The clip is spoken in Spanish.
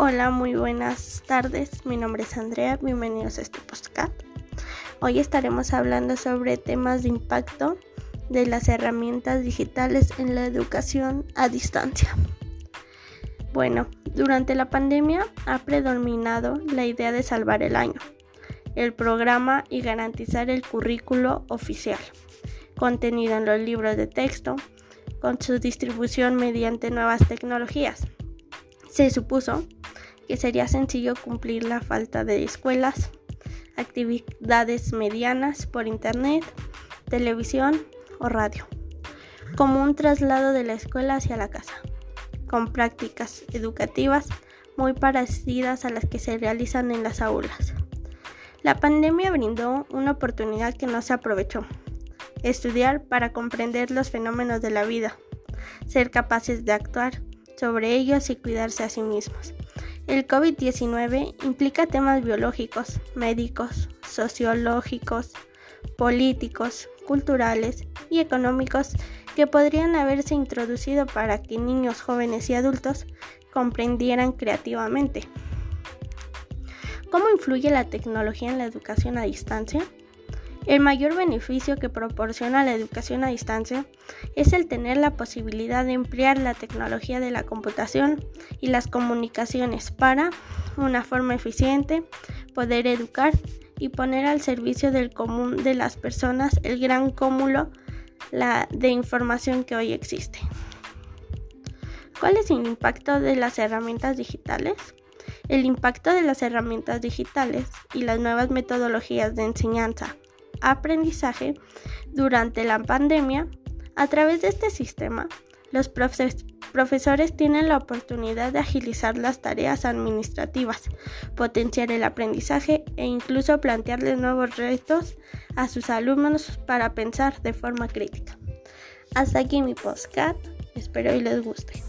Hola, muy buenas tardes. Mi nombre es Andrea. Bienvenidos a este podcast. Hoy estaremos hablando sobre temas de impacto de las herramientas digitales en la educación a distancia. Bueno, durante la pandemia ha predominado la idea de salvar el año, el programa y garantizar el currículo oficial, contenido en los libros de texto, con su distribución mediante nuevas tecnologías. Se supuso que sería sencillo cumplir la falta de escuelas, actividades medianas por internet, televisión o radio, como un traslado de la escuela hacia la casa, con prácticas educativas muy parecidas a las que se realizan en las aulas. La pandemia brindó una oportunidad que no se aprovechó. Estudiar para comprender los fenómenos de la vida, ser capaces de actuar sobre ellos y cuidarse a sí mismos. El COVID-19 implica temas biológicos, médicos, sociológicos, políticos, culturales y económicos que podrían haberse introducido para que niños, jóvenes y adultos comprendieran creativamente. ¿Cómo influye la tecnología en la educación a distancia? El mayor beneficio que proporciona la educación a distancia es el tener la posibilidad de emplear la tecnología de la computación y las comunicaciones para, una forma eficiente, poder educar y poner al servicio del común de las personas el gran cúmulo de información que hoy existe. ¿Cuál es el impacto de las herramientas digitales? El impacto de las herramientas digitales y las nuevas metodologías de enseñanza aprendizaje durante la pandemia, a través de este sistema, los profesores tienen la oportunidad de agilizar las tareas administrativas, potenciar el aprendizaje e incluso plantearles nuevos retos a sus alumnos para pensar de forma crítica. Hasta aquí mi postcat, espero y les guste.